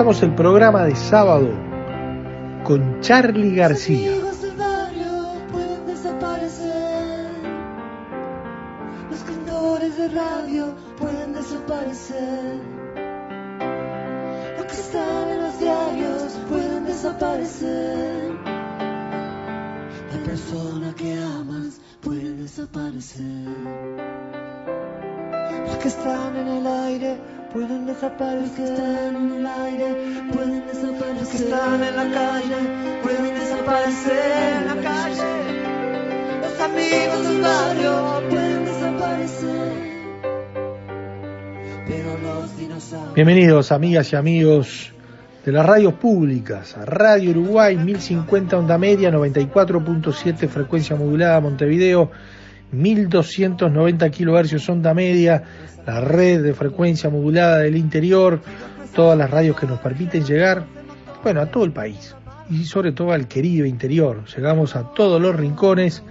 El programa de sábado con Charlie García. amigos del barrio pueden desaparecer. Los cantores de radio pueden desaparecer. Los que están en los diarios pueden desaparecer. La persona que amas puede desaparecer. Los que están en el aire pueden desaparecer. Los que están en el aire pueden desaparecer. Los que están en la calle pueden desaparecer en la calle. Los amigos del barrio pueden desaparecer. Pero los dinosaurios. Bienvenidos amigas y amigos de las radios públicas, a Radio Uruguay 1050 onda media, 94.7 frecuencia modulada Montevideo, 1290 kilohercios onda media, la red de frecuencia modulada del interior, todas las radios que nos permiten llegar, bueno, a todo el país y sobre todo al querido interior. Llegamos a todos los rincones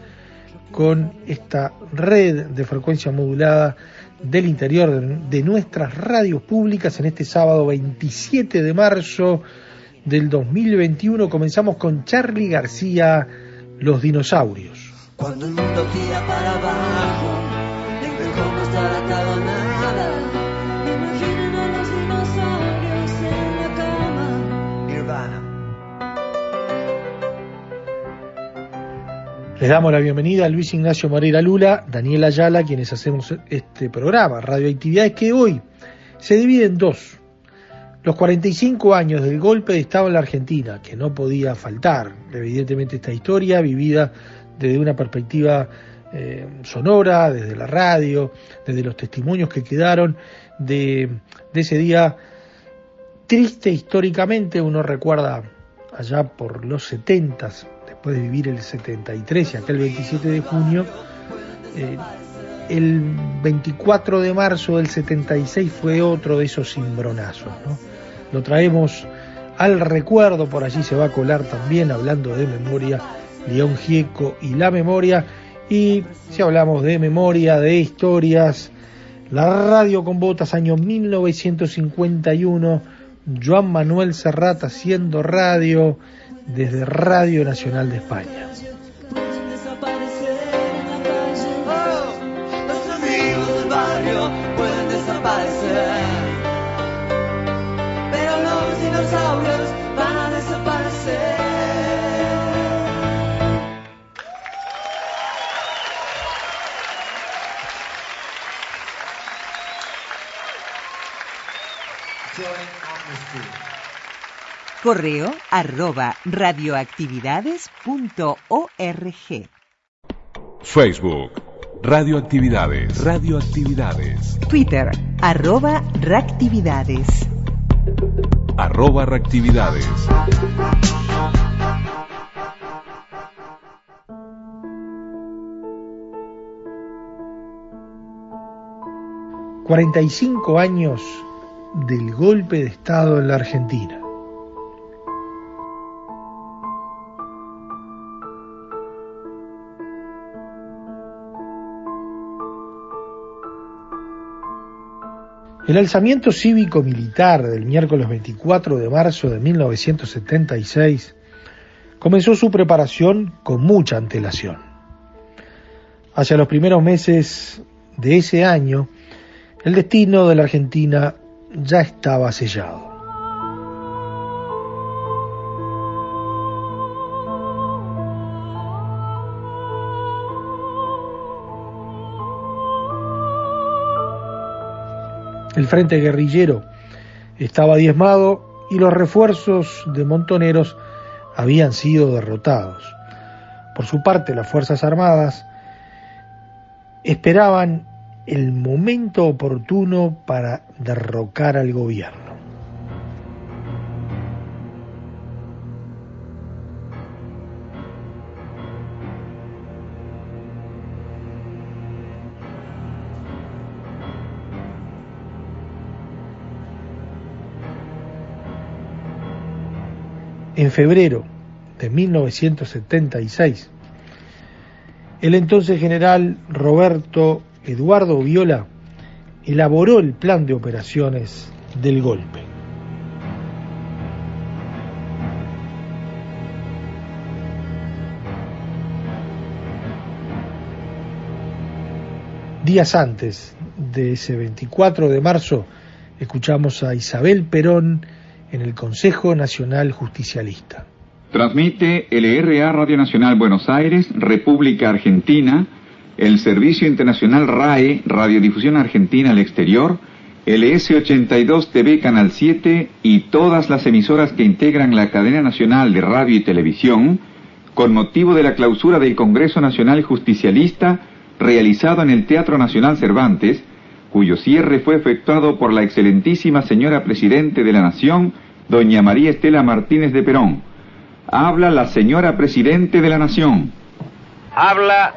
con esta red de frecuencia modulada del interior de, nuestras radios públicas en este sábado 27 de marzo del 2021. Comenzamos con Charlie García, Los Dinosaurios. Cuando el mundo tira para abajo, mejor no estar atado a nada. Imaginen a los dinosaurios en la cama. Nirvana. Les damos la bienvenida a Luis Ignacio Moreira Lula, Daniel Ayala, quienes hacemos este programa, Radioactividades, que hoy se divide en dos. Los 45 años del golpe de Estado en la Argentina, que no podía faltar, evidentemente esta historia vivida desde una perspectiva eh, sonora, desde la radio, desde los testimonios que quedaron de, ese día triste históricamente, uno recuerda allá por los 70 después de vivir el 73 y aquel 27 de junio, eh, el 24 de marzo del 76 fue otro de esos cimbronazos. ¿no? Lo traemos al recuerdo, por allí se va a colar también, hablando de memoria, León Gieco y la memoria. Y si hablamos de memoria, de historias, la radio con botas, año 1951, Joan Manuel Serrat haciendo radio desde Radio Nacional de España. Pueden desaparecer. Pero los dinosaurios Correo arroba radioactividades.org. Facebook. Radioactividades. Radioactividades. Twitter arroba reactividades. Arroba reactividades. Argentina. 45 años del golpe de Estado en la Argentina. El alzamiento cívico-militar del miércoles 24 de marzo de 1976 comenzó su preparación con mucha antelación. Hacia los primeros meses de ese año, el destino de la Argentina ya estaba sellado. El frente guerrillero estaba diezmado y los refuerzos de montoneros habían sido derrotados. Por su parte, las Fuerzas Armadas esperaban el momento oportuno para derrocar al gobierno. En febrero de 1976, el entonces general Roberto Eduardo Viola elaboró el plan de operaciones del golpe. Días antes de ese 24 de marzo, escuchamos a Isabel Perón en el Consejo Nacional Justicialista. Transmite LRA Radio Nacional Buenos Aires, República Argentina, el Servicio Internacional RAE, Radiodifusión Argentina al Exterior, LS82 TV Canal 7 y todas las emisoras que integran la cadena nacional de radio y televisión, con motivo de la clausura del Congreso Nacional Justicialista realizado en el Teatro Nacional Cervantes, cuyo cierre fue efectuado por la excelentísima señora Presidente de la Nación, doña María Estela Martínez de Perón. Habla la señora Presidente de la Nación. Habla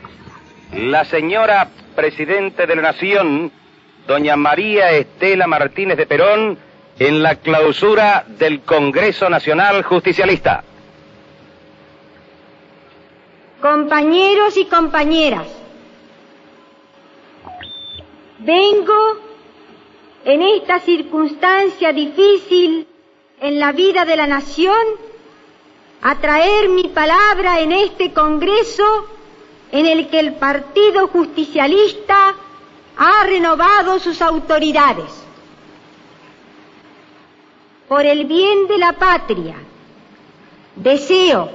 la señora Presidente de la Nación, doña María Estela Martínez de Perón, en la clausura del Congreso Nacional Justicialista. Compañeros y compañeras, Vengo en esta circunstancia difícil en la vida de la nación a traer mi palabra en este Congreso en el que el Partido Justicialista ha renovado sus autoridades. Por el bien de la patria, deseo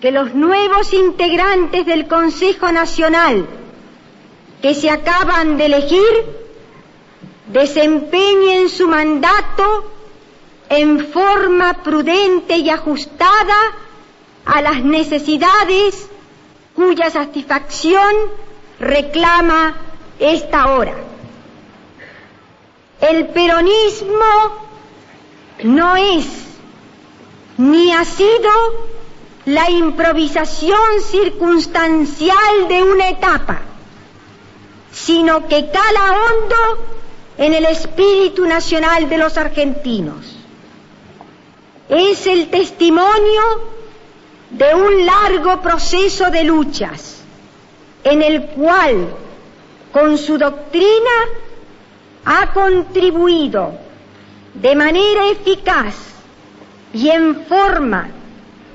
que los nuevos integrantes del Consejo Nacional que se acaban de elegir desempeñen su mandato en forma prudente y ajustada a las necesidades cuya satisfacción reclama esta hora. El peronismo no es ni ha sido la improvisación circunstancial de una etapa sino que cala hondo en el espíritu nacional de los argentinos. Es el testimonio de un largo proceso de luchas en el cual con su doctrina ha contribuido de manera eficaz y en forma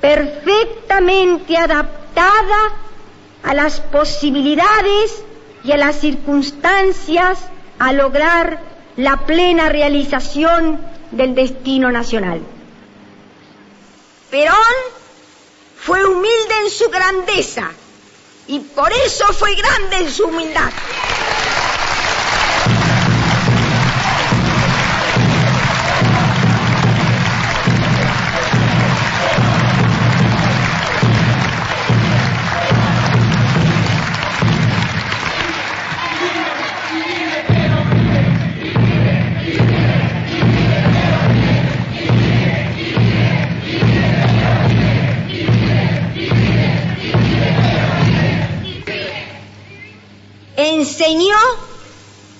perfectamente adaptada a las posibilidades y a las circunstancias a lograr la plena realización del destino nacional. Perón fue humilde en su grandeza y por eso fue grande en su humildad.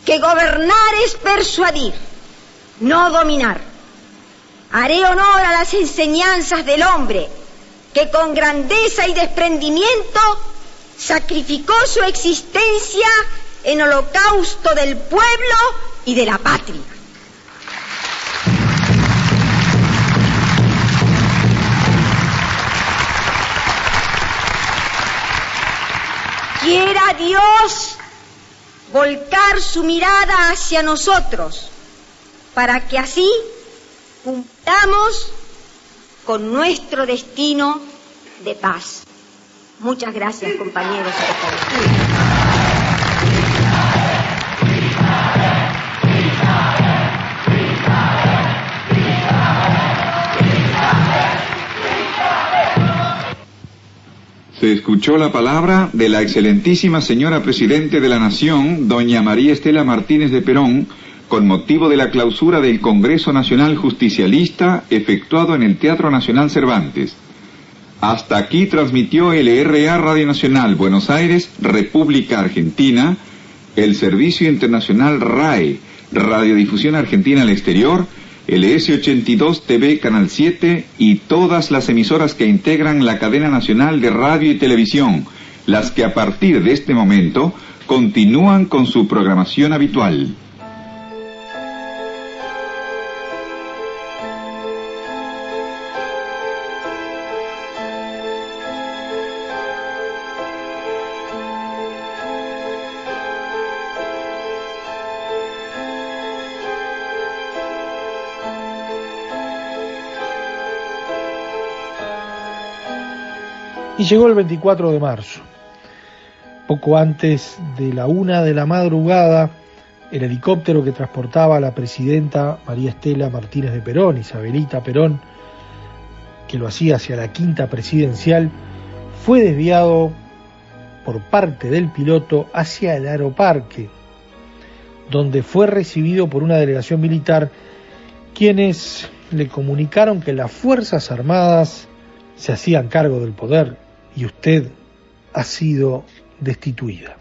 Que gobernar es persuadir, no dominar. Haré honor a las enseñanzas del hombre que con grandeza y desprendimiento sacrificó su existencia en holocausto del pueblo y de la patria. Quiera Dios volcar su mirada hacia nosotros para que así cumplamos con nuestro destino de paz. Muchas gracias, compañeros Se escuchó la palabra de la excelentísima señora Presidente de la Nación, doña María Estela Martínez de Perón, con motivo de la clausura del Congreso Nacional Justicialista efectuado en el Teatro Nacional Cervantes. Hasta aquí transmitió LRA Radio Nacional Buenos Aires, República Argentina, el Servicio Internacional RAE, Radiodifusión Argentina al Exterior, LS82 TV Canal 7 y todas las emisoras que integran la cadena nacional de radio y televisión, las que a partir de este momento continúan con su programación habitual. Y llegó el 24 de marzo. Poco antes de la una de la madrugada, el helicóptero que transportaba a la presidenta María Estela Martínez de Perón, Isabelita Perón, que lo hacía hacia la quinta presidencial, fue desviado por parte del piloto hacia el aeroparque, donde fue recibido por una delegación militar, quienes le comunicaron que las Fuerzas Armadas se hacían cargo del poder y usted ha sido destituida.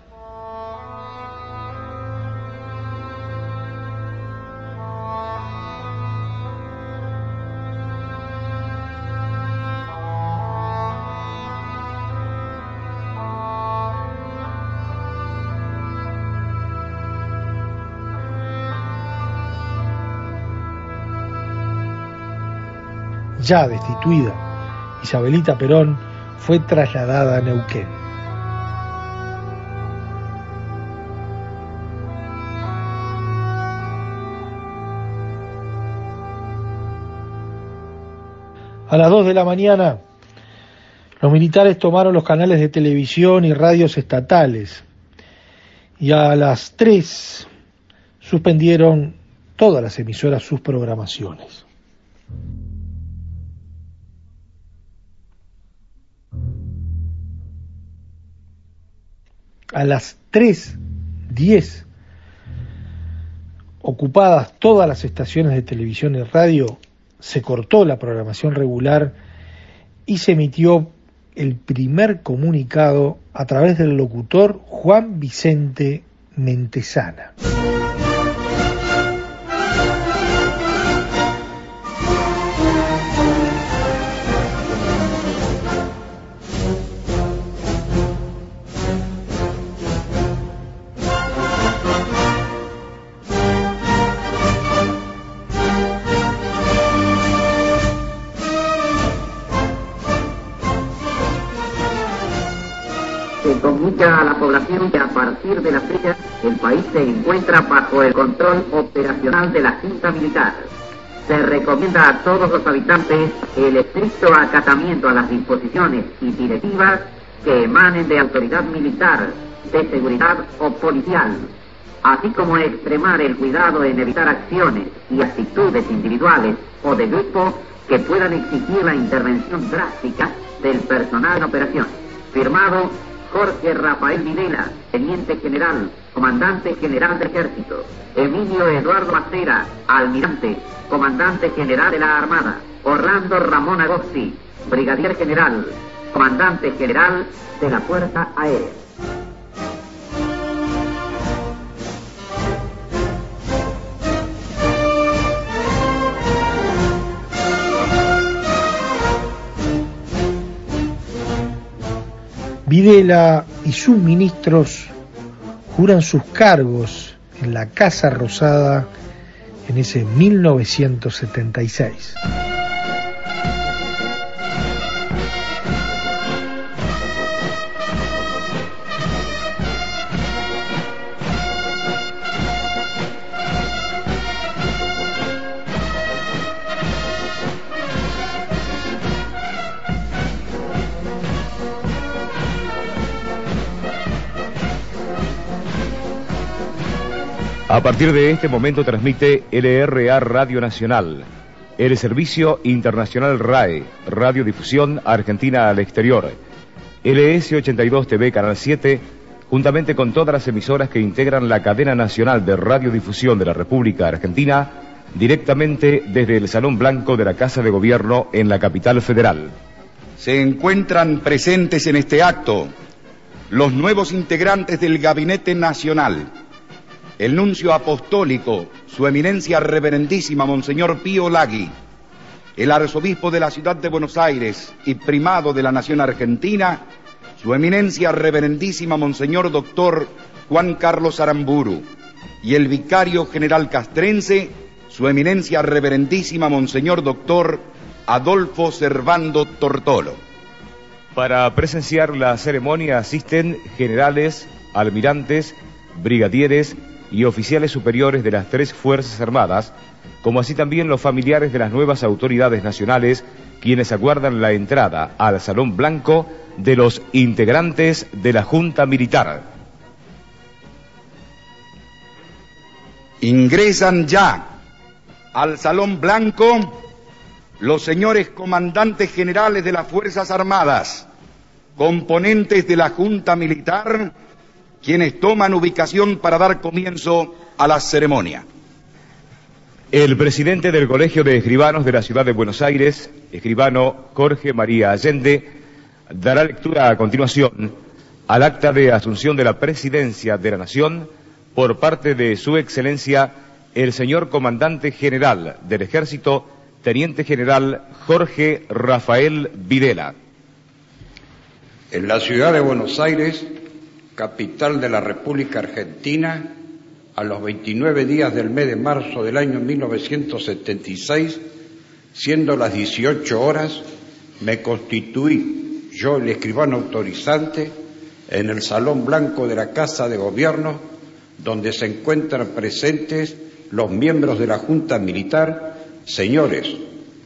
Ya destituida, Isabelita Perón fue trasladada a Neuquén. A las 2 de la mañana, los militares tomaron los canales de televisión y radios estatales y a las 3 suspendieron todas las emisoras sus programaciones. A las 3.10 ocupadas todas las estaciones de televisión y radio, se cortó la programación regular y se emitió el primer comunicado a través del locutor Juan Vicente Mentesana. Se encuentra bajo el control operacional de la Junta Militar. Se recomienda a todos los habitantes el estricto acatamiento a las disposiciones y directivas que emanen de autoridad militar, de seguridad o policial, así como extremar el cuidado en evitar acciones y actitudes individuales o de grupo que puedan exigir la intervención drástica del personal en operación. Firmado Jorge Rafael Videla, Teniente General, Comandante General de Ejército. Emilio Eduardo Macera, Almirante, Comandante General de la Armada. Orlando Ramón Agosti, Brigadier General, Comandante General de la Fuerza Aérea. Videla y sus ministros juran sus cargos en la Casa Rosada en ese 1976. A partir de este momento transmite LRA Radio Nacional, el Servicio Internacional RAE, Radiodifusión Argentina al Exterior, LS82 TV Canal 7, juntamente con todas las emisoras que integran la cadena nacional de radiodifusión de la República Argentina, directamente desde el Salón Blanco de la Casa de Gobierno en la capital federal. Se encuentran presentes en este acto los nuevos integrantes del Gabinete Nacional el nuncio apostólico, su eminencia reverendísima Monseñor Pío Lagui, el arzobispo de la ciudad de Buenos Aires y primado de la nación argentina, su eminencia reverendísima Monseñor Doctor Juan Carlos Aramburu, y el vicario general castrense, su eminencia reverendísima Monseñor Doctor Adolfo Servando Tortolo. Para presenciar la ceremonia asisten generales, almirantes, brigadieres, y oficiales superiores de las tres Fuerzas Armadas, como así también los familiares de las nuevas autoridades nacionales, quienes aguardan la entrada al Salón Blanco de los integrantes de la Junta Militar. Ingresan ya al Salón Blanco los señores comandantes generales de las Fuerzas Armadas, componentes de la Junta Militar, quienes toman ubicación para dar comienzo a la ceremonia. El presidente del Colegio de Escribanos de la Ciudad de Buenos Aires, escribano Jorge María Allende, dará lectura a continuación al acta de asunción de la presidencia de la Nación por parte de Su Excelencia el señor Comandante General del Ejército, Teniente General Jorge Rafael Videla. En la ciudad de Buenos Aires, capital de la República Argentina, a los 29 días del mes de marzo del año 1976, siendo las 18 horas, me constituí yo el escribano autorizante en el Salón Blanco de la Casa de Gobierno, donde se encuentran presentes los miembros de la Junta Militar, señores,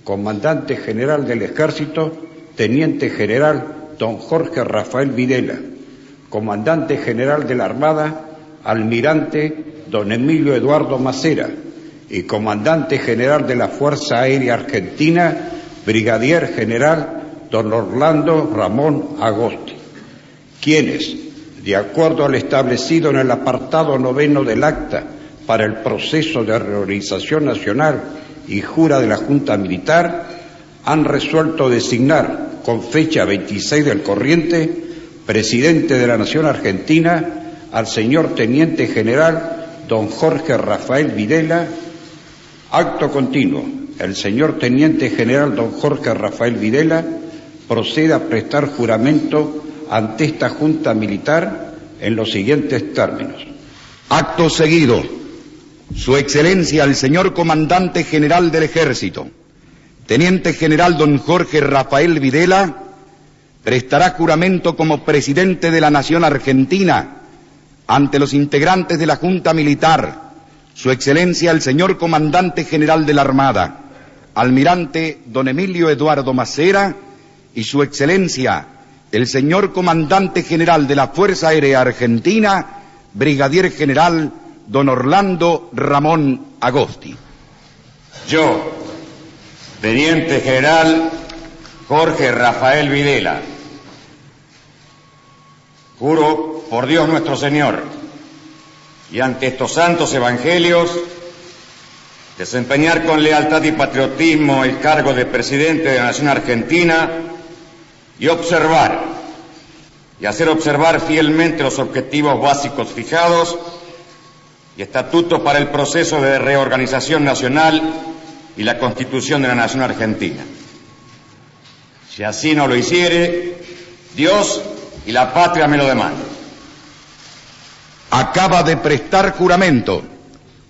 Comandante General del Ejército, Teniente General don Jorge Rafael Videla, comandante general de la Armada, almirante don Emilio Eduardo Macera, y comandante general de la Fuerza Aérea Argentina, brigadier general don Orlando Ramón Agosti, quienes, de acuerdo al establecido en el apartado noveno del acta para el proceso de reorganización nacional y jura de la Junta Militar, han resuelto designar con fecha 26 del corriente presidente de la Nación Argentina, al señor Teniente General don Jorge Rafael Videla, acto continuo, el señor Teniente General don Jorge Rafael Videla procede a prestar juramento ante esta Junta Militar en los siguientes términos. Acto seguido, Su Excelencia el señor Comandante General del Ejército, Teniente General don Jorge Rafael Videla, prestará juramento como presidente de la Nación Argentina ante los integrantes de la Junta Militar, Su Excelencia el señor Comandante General de la Armada, Almirante don Emilio Eduardo Macera y Su Excelencia el señor Comandante General de la Fuerza Aérea Argentina, Brigadier General don Orlando Ramón Agosti. Yo, Teniente General Jorge Rafael Videla, Juro por Dios nuestro Señor y ante estos santos evangelios desempeñar con lealtad y patriotismo el cargo de presidente de la Nación Argentina y observar y hacer observar fielmente los objetivos básicos fijados y estatutos para el proceso de reorganización nacional y la constitución de la Nación Argentina. Si así no lo hiciere, Dios y la patria me lo demandan. Acaba de prestar juramento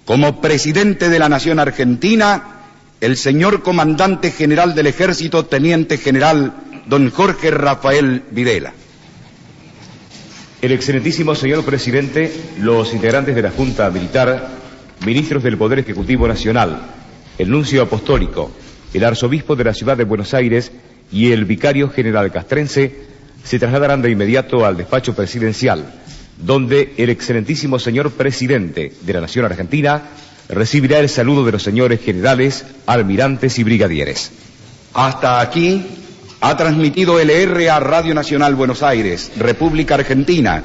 como presidente de la Nación Argentina el señor comandante general del ejército, teniente general don Jorge Rafael Videla. El excelentísimo señor presidente, los integrantes de la Junta Militar, ministros del Poder Ejecutivo Nacional, el nuncio apostólico, el arzobispo de la ciudad de Buenos Aires y el vicario general castrense se trasladarán de inmediato al despacho presidencial, donde el excelentísimo señor presidente de la Nación Argentina recibirá el saludo de los señores generales, almirantes y brigadieres. Hasta aquí ha transmitido LRA Radio Nacional Buenos Aires, República Argentina,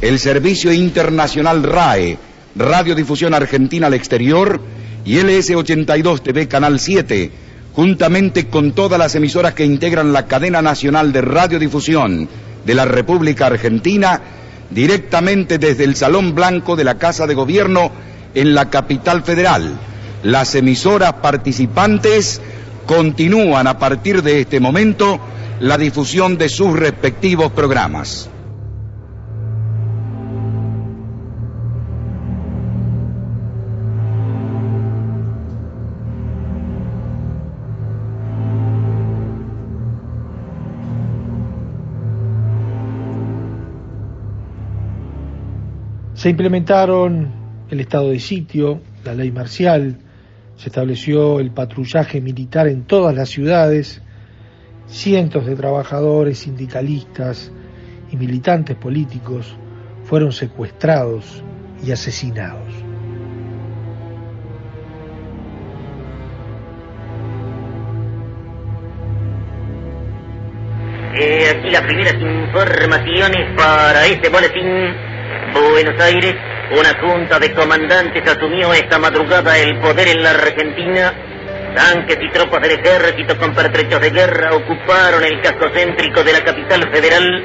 el Servicio Internacional RAE, Radiodifusión Argentina al Exterior y LS82 TV Canal 7, juntamente con todas las emisoras que integran la cadena nacional de radiodifusión de la República Argentina, directamente desde el Salón Blanco de la Casa de Gobierno en la capital federal. Las emisoras participantes continúan a partir de este momento la difusión de sus respectivos programas. Se implementaron el estado de sitio, la ley marcial, se estableció el patrullaje militar en todas las ciudades, cientos de trabajadores, sindicalistas y militantes políticos fueron secuestrados y asesinados. Eh, aquí las primeras informaciones para este boletín. Buenos Aires, una junta de comandantes asumió esta madrugada el poder en la Argentina. Tanques y tropas del ejército con pertrechos de guerra ocuparon el casco céntrico de la capital federal.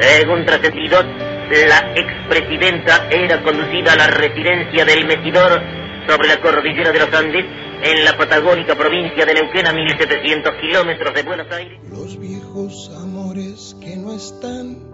Según trascendido, la expresidenta era conducida a la residencia del Mestidor sobre la cordillera de los Andes, en la patagónica provincia de Neuquén, a 1700 kilómetros de Buenos Aires. Los viejos amores que no están,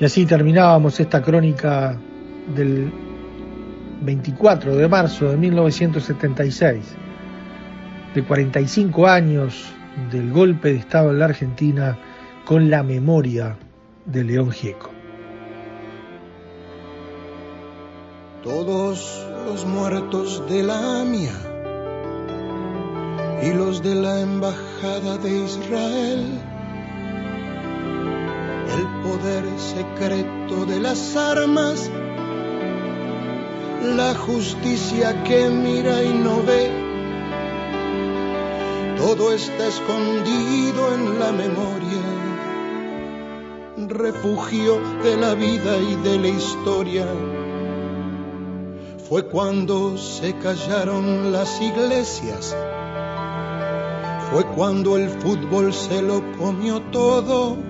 Y así terminábamos esta crónica del 24 de marzo de 1976, de 45 años del golpe de Estado en la Argentina con la memoria de León Gieco. Todos los muertos de la AMIA y los de la Embajada de Israel al poder secreto de las armas, la justicia que mira y no ve, todo está escondido en la memoria, refugio de la vida y de la historia. Fue cuando se callaron las iglesias, fue cuando el fútbol se lo comió todo,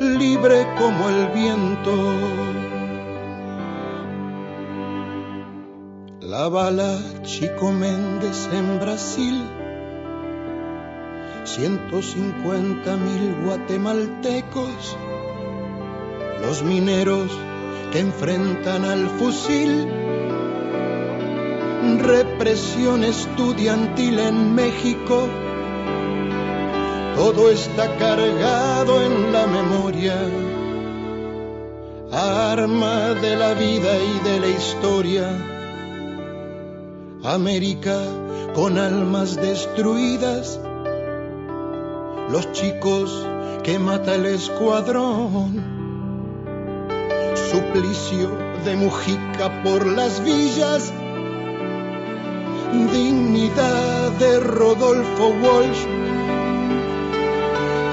libre como el viento. La bala Chico Méndez en Brasil, 150 mil guatemaltecos, los mineros que enfrentan al fusil, represión estudiantil en México, todo está cargado en la memoria, arma de la vida y de la historia. América con almas destruidas, los chicos que mata el escuadrón, suplicio de Mujica por las villas, dignidad de Rodolfo Walsh,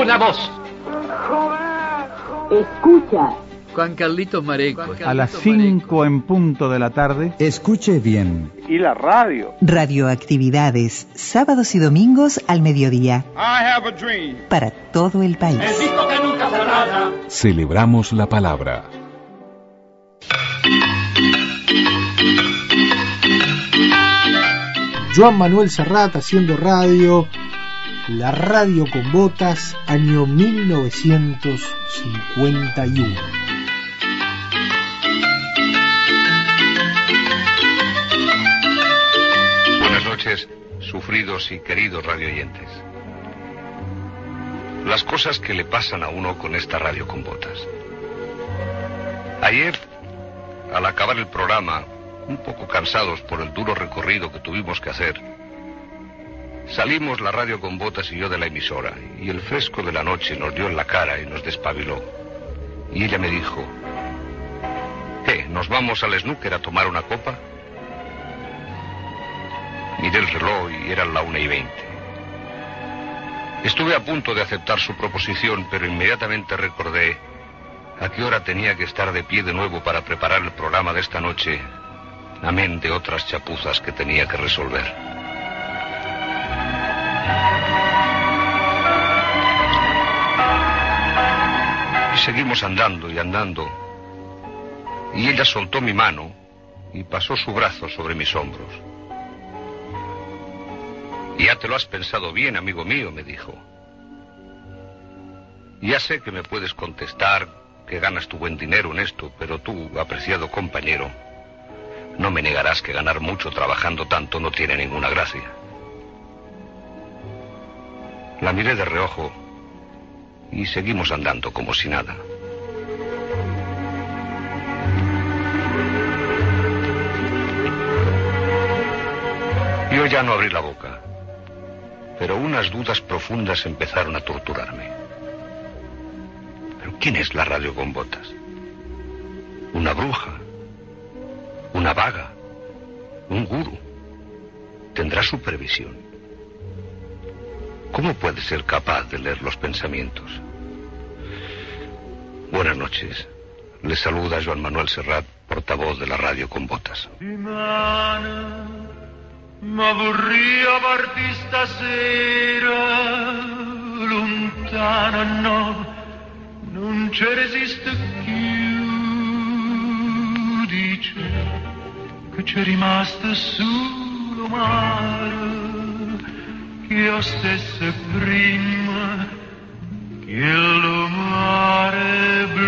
Una voz. Escucha. Juan Carlitos Mareco. A las 5 en punto de la tarde. Escuche bien. Y la radio. Radioactividades, sábados y domingos al mediodía. I have a dream. Para todo el país. Que nunca. Celebramos la palabra. Joan Manuel Serrat haciendo radio, la radio con botas, año 1951. Buenas noches, sufridos y queridos radioyentes. Las cosas que le pasan a uno con esta radio con botas. Ayer, al acabar el programa, un poco cansados por el duro recorrido que tuvimos que hacer, salimos la radio con botas y yo de la emisora, y el fresco de la noche nos dio en la cara y nos despabiló. Y ella me dijo, ¿qué? ¿Nos vamos al snooker a tomar una copa? Miré el reloj y eran la una y veinte. Estuve a punto de aceptar su proposición, pero inmediatamente recordé a qué hora tenía que estar de pie de nuevo para preparar el programa de esta noche, amén de otras chapuzas que tenía que resolver. Seguimos andando y andando, y ella soltó mi mano y pasó su brazo sobre mis hombros. Ya te lo has pensado bien, amigo mío, me dijo. Ya sé que me puedes contestar que ganas tu buen dinero en esto, pero tú, apreciado compañero, no me negarás que ganar mucho trabajando tanto no tiene ninguna gracia. La miré de reojo y seguimos andando como si nada. Yo ya no abrí la boca, pero unas dudas profundas empezaron a torturarme. ¿Pero quién es la radio con botas? ¿Una bruja? ¿Una vaga? Un gurú. Tendrá supervisión. ¿Cómo puede ser capaz de leer los pensamientos? Buenas noches. Le saluda Joan Manuel Serrat, portavoz de la radio con botas. M'avorria partir stasera lontano, no, non ci resiste più. Dice che c'è rimasto solo mare, io stesse prima che l'umare blu.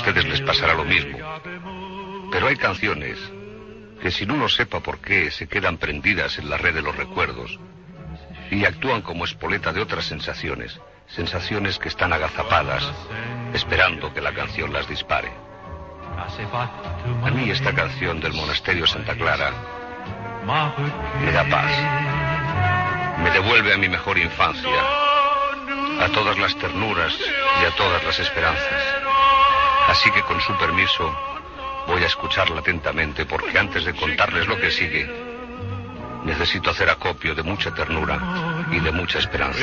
Ustedes les pasará lo mismo, pero hay canciones que sin uno sepa por qué se quedan prendidas en la red de los recuerdos y actúan como espoleta de otras sensaciones, sensaciones que están agazapadas, esperando que la canción las dispare. A mí esta canción del monasterio Santa Clara me da paz, me devuelve a mi mejor infancia, a todas las ternuras y a todas las esperanzas. Así que con su permiso voy a escucharla atentamente porque antes de contarles lo que sigue, necesito hacer acopio de mucha ternura y de mucha esperanza.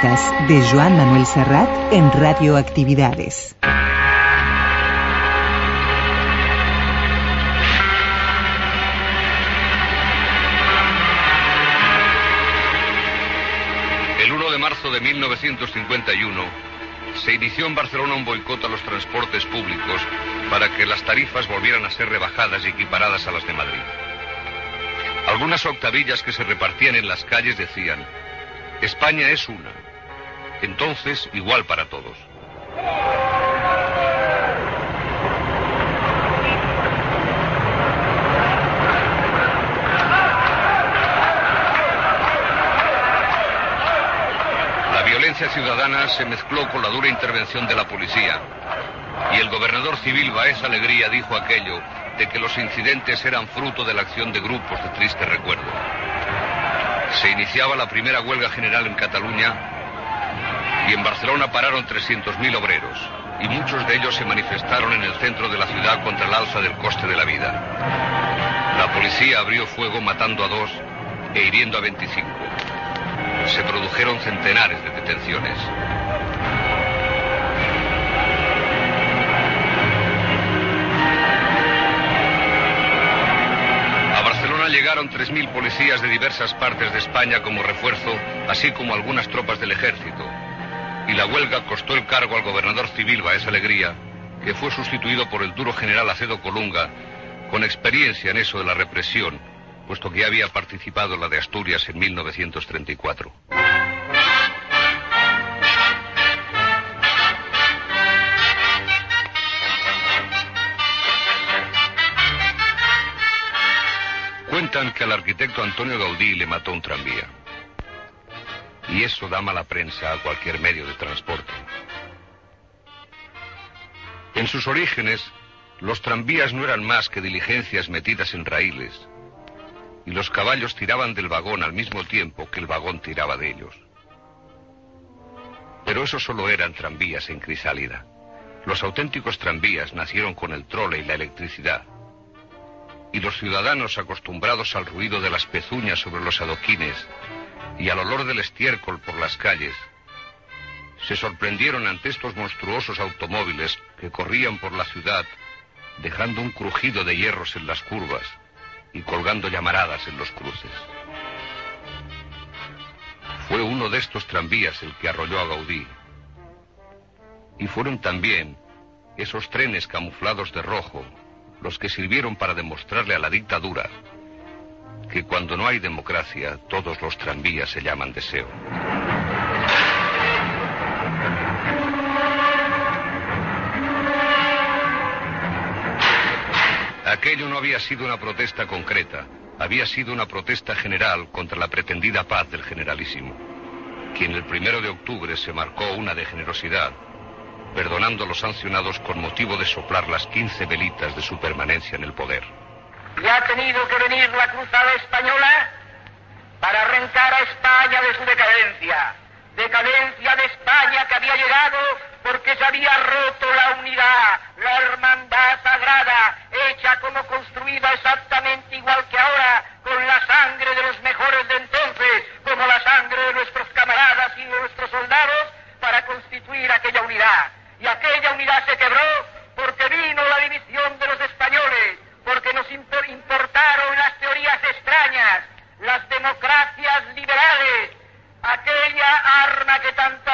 De Joan Manuel Serrat en Radioactividades. El 1 de marzo de 1951 se inició en Barcelona un boicot a los transportes públicos para que las tarifas volvieran a ser rebajadas y equiparadas a las de Madrid. Algunas octavillas que se repartían en las calles decían, España es una, entonces igual para todos. La violencia ciudadana se mezcló con la dura intervención de la policía. Y el gobernador civil Baez Alegría dijo aquello de que los incidentes eran fruto de la acción de grupos de triste recuerdo. Se iniciaba la primera huelga general en Cataluña y en Barcelona pararon 300.000 obreros y muchos de ellos se manifestaron en el centro de la ciudad contra el alza del coste de la vida. La policía abrió fuego matando a dos e hiriendo a 25. Se produjeron centenares de detenciones. A Barcelona llegaron 3.000 policías de diversas partes de España como refuerzo, así como algunas tropas del ejército. Y la huelga costó el cargo al gobernador civil Baez Alegría, que fue sustituido por el duro general Acedo Colunga, con experiencia en eso de la represión, puesto que había participado en la de Asturias en 1934. Cuentan que al arquitecto Antonio Gaudí le mató un tranvía. Y eso da mala prensa a cualquier medio de transporte. En sus orígenes, Los tranvías no eran más que diligencias metidas en raíles, y los caballos tiraban del vagón al mismo tiempo que el vagón tiraba de ellos. Pero eso solo eran tranvías en crisálida. Los auténticos tranvías nacieron con el trole y la electricidad. Y los ciudadanos acostumbrados al ruido de las pezuñas sobre los adoquines y al olor del estiércol por las calles, se sorprendieron ante estos monstruosos automóviles que corrían por la ciudad dejando un crujido de hierros en las curvas y colgando llamaradas en los cruces. Fue uno de estos tranvías el que arrolló a Gaudí. Y fueron también esos trenes camuflados de rojo los que sirvieron para demostrarle a la dictadura que cuando no hay democracia todos los tranvías se llaman deseo. Aquello no había sido una protesta concreta, había sido una protesta general contra la pretendida paz del generalísimo, quien el primero de octubre se marcó una de generosidad, perdonando a los sancionados con motivo de soplar las 15 velitas de su permanencia en el poder. Y ha tenido que venir la cruzada española para arrancar a España de su decadencia, decadencia de España que había llegado porque se había roto la unidad, la hermandad sagrada, hecha como construida exactamente igual que ahora, con la sangre de los mejores de entonces, como la sangre de nuestros camaradas y de nuestros soldados, para constituir aquella unidad. Y aquella unidad se quebró porque vino la división de los españoles, porque nos importaron las teorías extrañas, las democracias liberales, aquella arma que tantas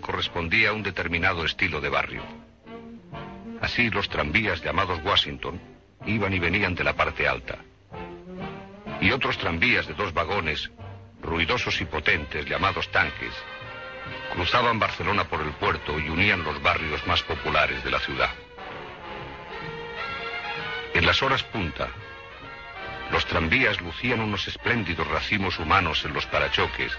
a correspondía un determinado estilo de barrio. Así los tranvías llamados Washington iban y venían de la parte alta. Y otros tranvías de dos vagones, ruidosos y potentes, llamados tanques, cruzaban Barcelona por el puerto y unían los barrios más populares de la ciudad. En las horas punta, los tranvías lucían unos espléndidos racimos humanos en los parachoques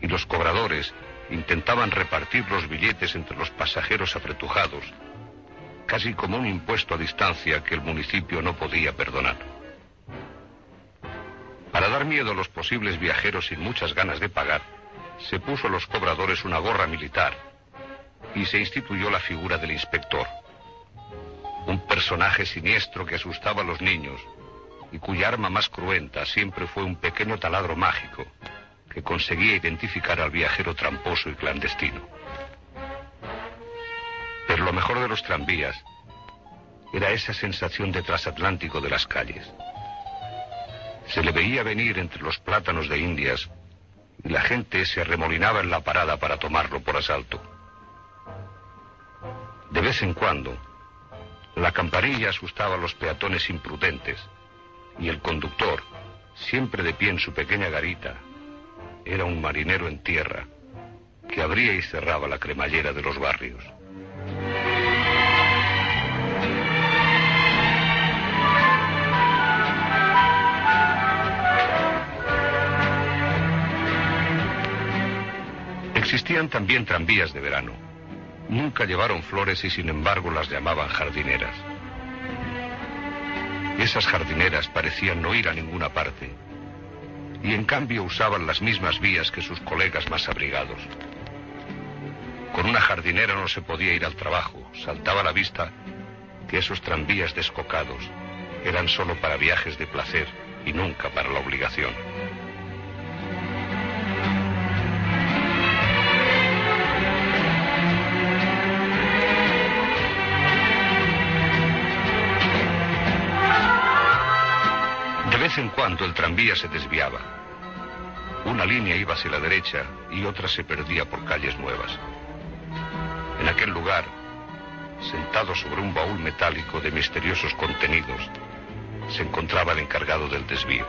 y los cobradores intentaban repartir los billetes entre los pasajeros apretujados, casi como un impuesto a distancia que el municipio no podía perdonar. Para dar miedo a los posibles viajeros sin muchas ganas de pagar, se puso a los cobradores una gorra militar y se instituyó la figura del inspector. Un personaje siniestro que asustaba a los niños y cuya arma más cruenta siempre fue un pequeño taladro mágico que conseguía identificar al viajero tramposo y clandestino. Pero lo mejor de los tranvías era esa sensación de transatlántico de las calles. Se le veía venir entre los plátanos de Indias y la gente se arremolinaba en la parada para tomarlo por asalto. De vez en cuando, la campanilla asustaba a los peatones imprudentes y el conductor, siempre de pie en su pequeña garita, era un marinero en tierra que abría y cerraba la cremallera de los barrios. Existían también tranvías de verano. Nunca llevaron flores y sin embargo las llamaban jardineras. Esas jardineras parecían no ir a ninguna parte y en cambio usaban las mismas vías que sus colegas más abrigados. Con una jardinera no se podía ir al trabajo, saltaba a la vista que esos tranvías descocados eran solo para viajes de placer y nunca para la obligación. Vez en cuando el tranvía se desviaba. Una línea iba hacia la derecha y otra se perdía por calles nuevas. En aquel lugar, sentado sobre un baúl metálico de misteriosos contenidos, se encontraba el encargado del desvío.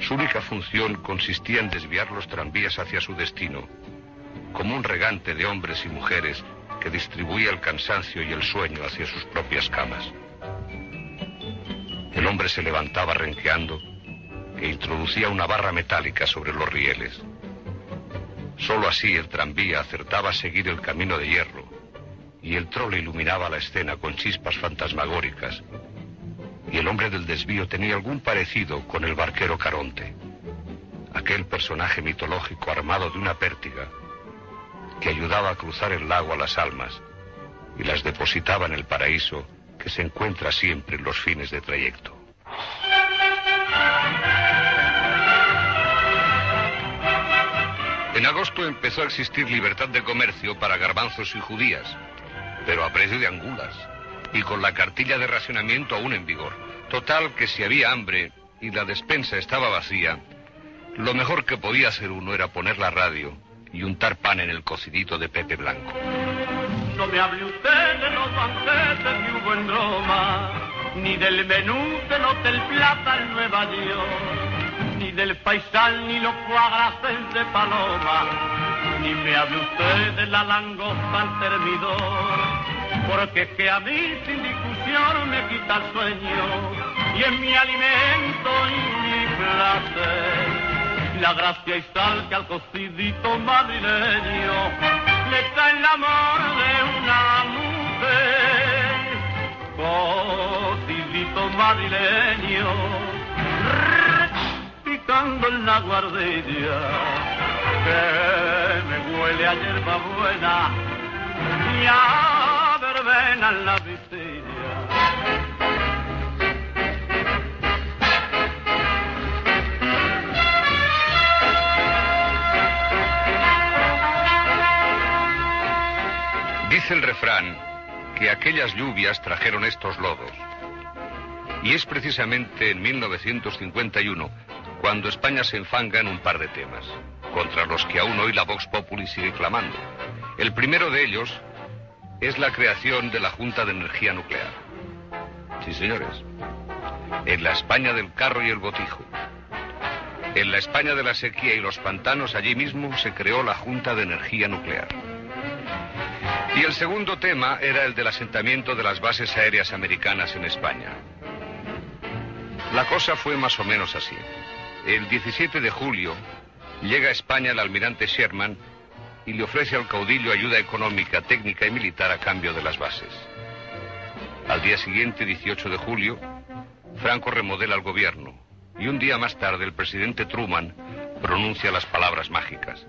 Su única función consistía en desviar los tranvías hacia su destino, como un regante de hombres y mujeres que distribuía el cansancio y el sueño hacia sus propias camas. El hombre se levantaba renqueando e introducía una barra metálica sobre los rieles. Solo así el tranvía acertaba a seguir el camino de hierro y el trole iluminaba la escena con chispas fantasmagóricas. Y el hombre del desvío tenía algún parecido con el barquero Caronte, aquel personaje mitológico armado de una pértiga que ayudaba a cruzar el lago a las almas y las depositaba en el paraíso que se encuentra siempre en los fines de trayecto. En agosto empezó a existir libertad de comercio para garbanzos y judías, pero a precio de angulas y con la cartilla de racionamiento aún en vigor. Total que si había hambre y la despensa estaba vacía, lo mejor que podía hacer uno era poner la radio y untar pan en el cocidito de Pepe Blanco. No me hable usted de los banquetes que hubo en Roma, ni del menú del Hotel Plata en Nueva York, ni del paisal ni los cuadraces de Paloma, ni me hable usted de la langosta al termidor, porque es que a mí sin discusión me quita el sueño, y es mi alimento y mi placer. La gracia y sal que al cocidito madrileño le trae el amor de una mujer. Cocidito madrileño, picando en la guardilla, que me huele a hierba buena y a verbena en la visilla. Dice el refrán que aquellas lluvias trajeron estos lodos. Y es precisamente en 1951 cuando España se enfanga en un par de temas, contra los que aún hoy la Vox Populi sigue clamando. El primero de ellos es la creación de la Junta de Energía Nuclear. Sí, señores. En la España del carro y el botijo. En la España de la sequía y los pantanos, allí mismo se creó la Junta de Energía Nuclear. Y el segundo tema era el del asentamiento de las bases aéreas americanas en España. La cosa fue más o menos así. El 17 de julio llega a España el almirante Sherman y le ofrece al caudillo ayuda económica, técnica y militar a cambio de las bases. Al día siguiente, 18 de julio, Franco remodela el gobierno y un día más tarde el presidente Truman pronuncia las palabras mágicas.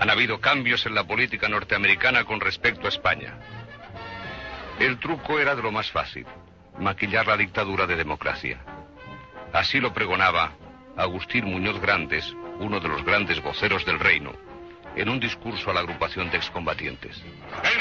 Han habido cambios en la política norteamericana con respecto a España. El truco era de lo más fácil, maquillar la dictadura de democracia. Así lo pregonaba Agustín Muñoz Grandes, uno de los grandes voceros del reino, en un discurso a la agrupación de excombatientes. El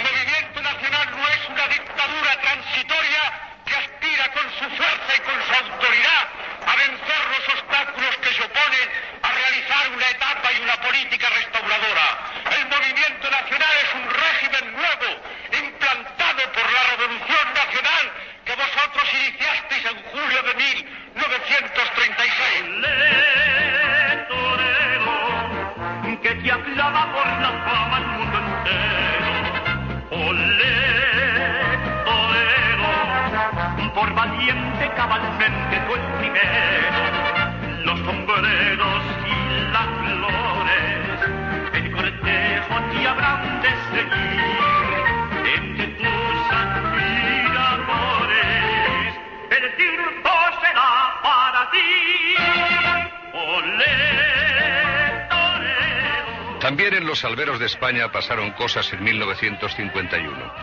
de España pasaron cosas en 1951.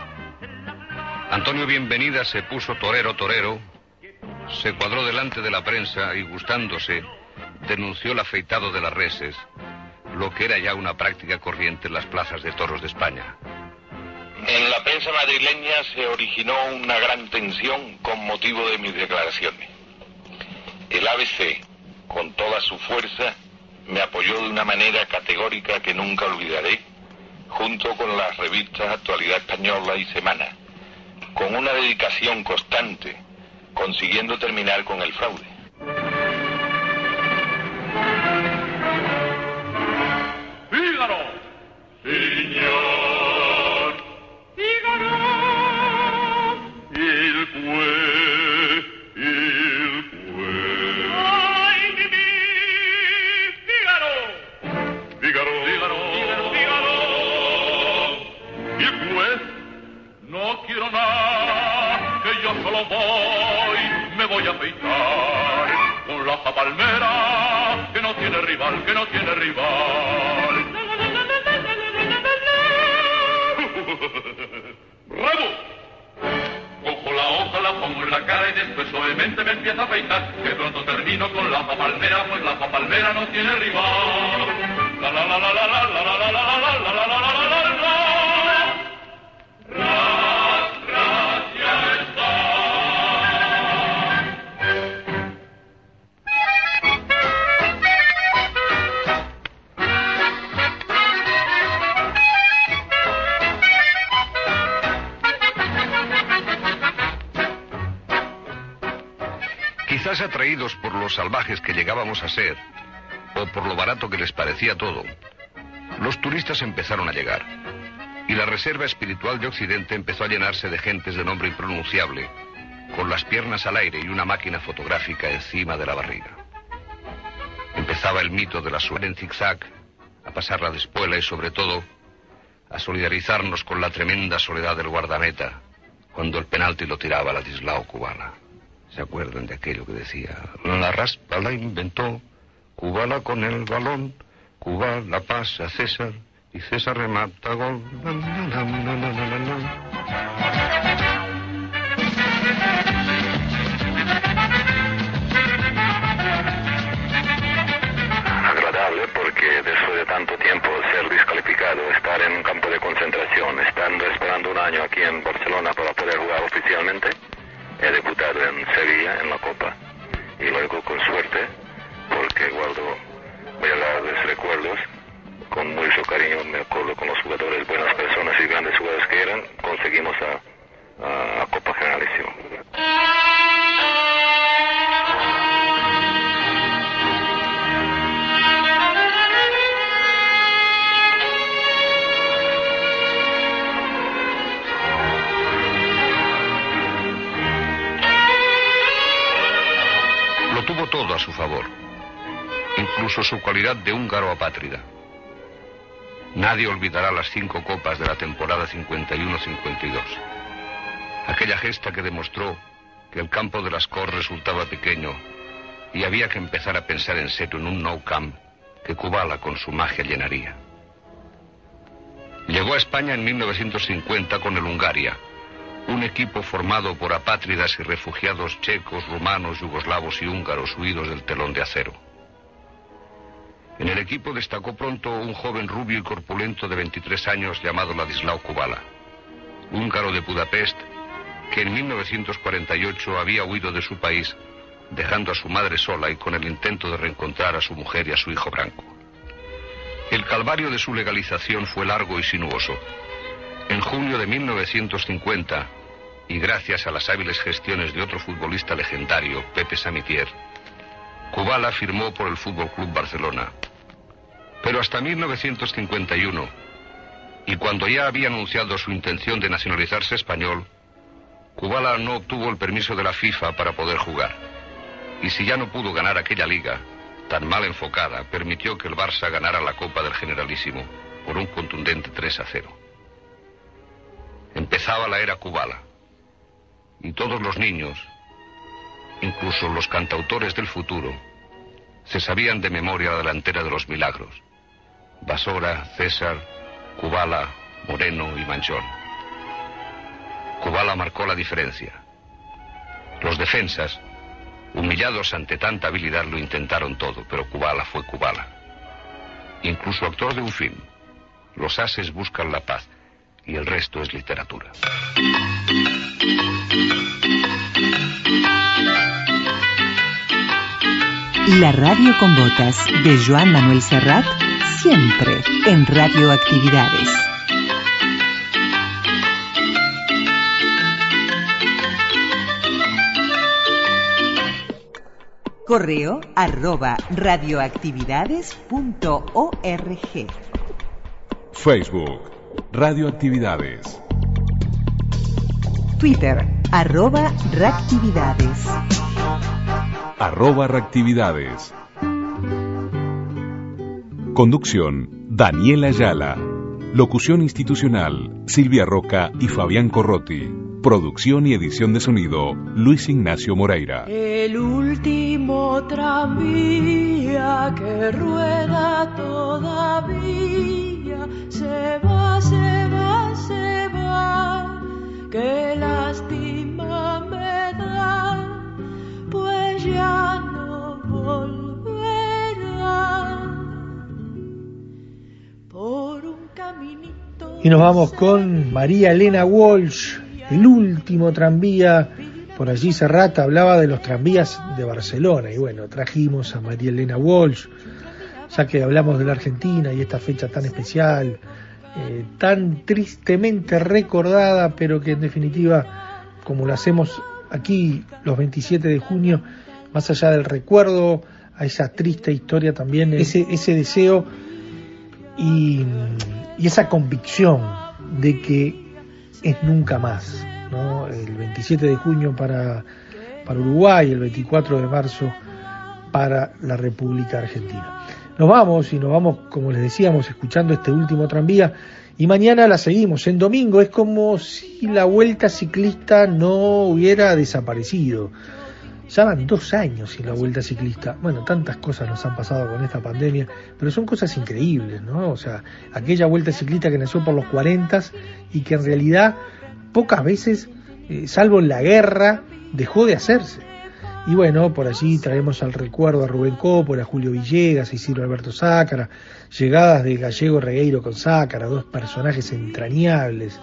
Antonio Bienvenida se puso torero torero, se cuadró delante de la prensa y gustándose denunció el afeitado de las reses, lo que era ya una práctica corriente en las plazas de toros de España. En la prensa madrileña se originó una gran tensión con motivo de mis declaraciones. El ABC, con toda su fuerza, me apoyó de una manera categórica que nunca olvidaré, junto con las revistas Actualidad Española y Semana, con una dedicación constante, consiguiendo terminar con el fraude. Palmera, que no tiene rival, que no tiene rival. ¡Bravo! Cojo la hoja, la pongo en la cara y después suavemente me empiezo a afeitar. Que pronto termino con la palmera, pues la palmera no tiene rival. La la la la la la la la la la la la la la la atraídos por los salvajes que llegábamos a ser, o por lo barato que les parecía todo, los turistas empezaron a llegar. Y la reserva espiritual de Occidente empezó a llenarse de gentes de nombre impronunciable, con las piernas al aire y una máquina fotográfica encima de la barriga. Empezaba el mito de la suerte en zigzag, a pasar la despuela y sobre todo a solidarizarnos con la tremenda soledad del guardameta cuando el penalti lo tiraba Ladislao Kubala. ¿Se acuerdan de aquello que decía? La raspa la inventó, Kubala con el balón, Kubala pasa a César y César remata gol. La, la, la, la, la, la, la, la. porque después de tanto tiempo ser descalificado, estar en un campo de concentración, estando esperando un año aquí en Barcelona para poder jugar oficialmente, he debutado en Sevilla en la Copa. Y luego con suerte, porque guardo, de recuerdos, con mucho cariño me acuerdo con los jugadores, buenas personas y grandes jugadores que eran, conseguimos a, a, a Copa Generalísimo. Todo a su favor, incluso su cualidad de húngaro apátrida. Nadie olvidará las cinco copas de la temporada 51-52. Aquella gesta que demostró que el campo de las Cor resultaba pequeño y había que empezar a pensar en serio en un no camp que Kubala con su magia llenaría. Llegó a España en 1950 con el Hungaria, un equipo formado por apátridas y refugiados checos, rumanos, yugoslavos y húngaros huidos del telón de acero. En el equipo destacó pronto un joven rubio y corpulento de 23 años llamado Ladislao Kubala, húngaro de Budapest, que en 1948 había huido de su país, dejando a su madre sola y con el intento de reencontrar a su mujer y a su hijo Branco. El calvario de su legalización fue largo y sinuoso. En junio de 1950, y gracias a las hábiles gestiones de otro futbolista legendario, Pepe Samitier, Kubala firmó por el Fútbol Club Barcelona. Pero hasta 1951, y cuando ya había anunciado su intención de nacionalizarse español, Kubala no obtuvo el permiso de la FIFA para poder jugar. Y si ya no pudo ganar aquella liga, tan mal enfocada, permitió que el Barça ganara la Copa del Generalísimo por un contundente 3 a 0. Empezaba la era Kubala. Y todos los niños, incluso los cantautores del futuro, se sabían de memoria la delantera de los milagros. Basora, César, Kubala, Moreno y Manchón. Kubala marcó la diferencia. Los defensas, humillados ante tanta habilidad, lo intentaron todo, pero Kubala fue Kubala. Incluso actor de un film. Los ases buscan la paz y el resto es literatura. La radio con botas de Joan Manuel Serrat, siempre en Radioactividades. Correo arroba radioactividades.org. Facebook, Radioactividades. Twitter arroba reactividades. Arroba Reactividades. Conducción, Daniela Ayala. Locución institucional, Silvia Roca y Fabián Corrotti. Producción y edición de sonido, Luis Ignacio Moreira. El último tranvía que rueda todavía se va, se va, se va. Qué lástima me da, pues ya no volverá por un caminito. Y nos vamos con María Elena Walsh, el último tranvía. Por allí Serrata hablaba de los tranvías de Barcelona. Y bueno, trajimos a María Elena Walsh, ya que hablamos de la Argentina y esta fecha tan especial, eh, tan tristemente recordada, pero que en definitiva, como lo hacemos aquí los 27 de junio, más allá del recuerdo a esa triste historia también, ese, ese deseo y, y esa convicción de que es nunca más. ¿no? El 27 de junio para, para Uruguay, el 24 de marzo para la República Argentina. Nos vamos y nos vamos, como les decíamos, escuchando este último tranvía y mañana la seguimos. En domingo es como si la vuelta ciclista no hubiera desaparecido. Ya van dos años sin la vuelta ciclista. Bueno, tantas cosas nos han pasado con esta pandemia, pero son cosas increíbles, ¿no? O sea, aquella vuelta ciclista que nació por los 40 y que en realidad pocas veces, eh, salvo en la guerra, dejó de hacerse. Y bueno, por allí traemos al recuerdo a Rubén Cópora, a Julio Villegas, a Isidro Alberto Sácara, llegadas de Gallego Regueiro con Sácara, dos personajes entrañables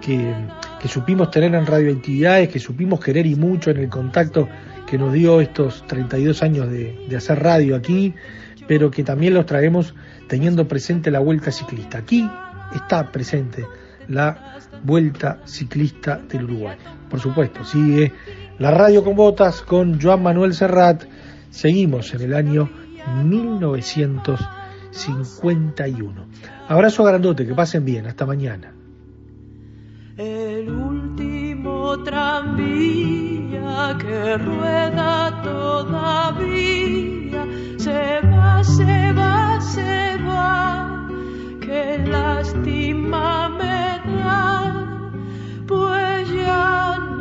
que, supimos tener en radioactividades, que supimos querer y mucho en el contacto que nos dio estos 32 años de, de hacer radio aquí, pero que también los traemos teniendo presente la vuelta ciclista. Aquí está presente la Vuelta Ciclista del Uruguay. Por supuesto, sigue la radio con botas con Joan Manuel Serrat. Seguimos en el año 1951. Abrazo grandote, que pasen bien, hasta mañana. El último tranvía que rueda todavía se va, se va, se va. Qué lástima me da, pues ya no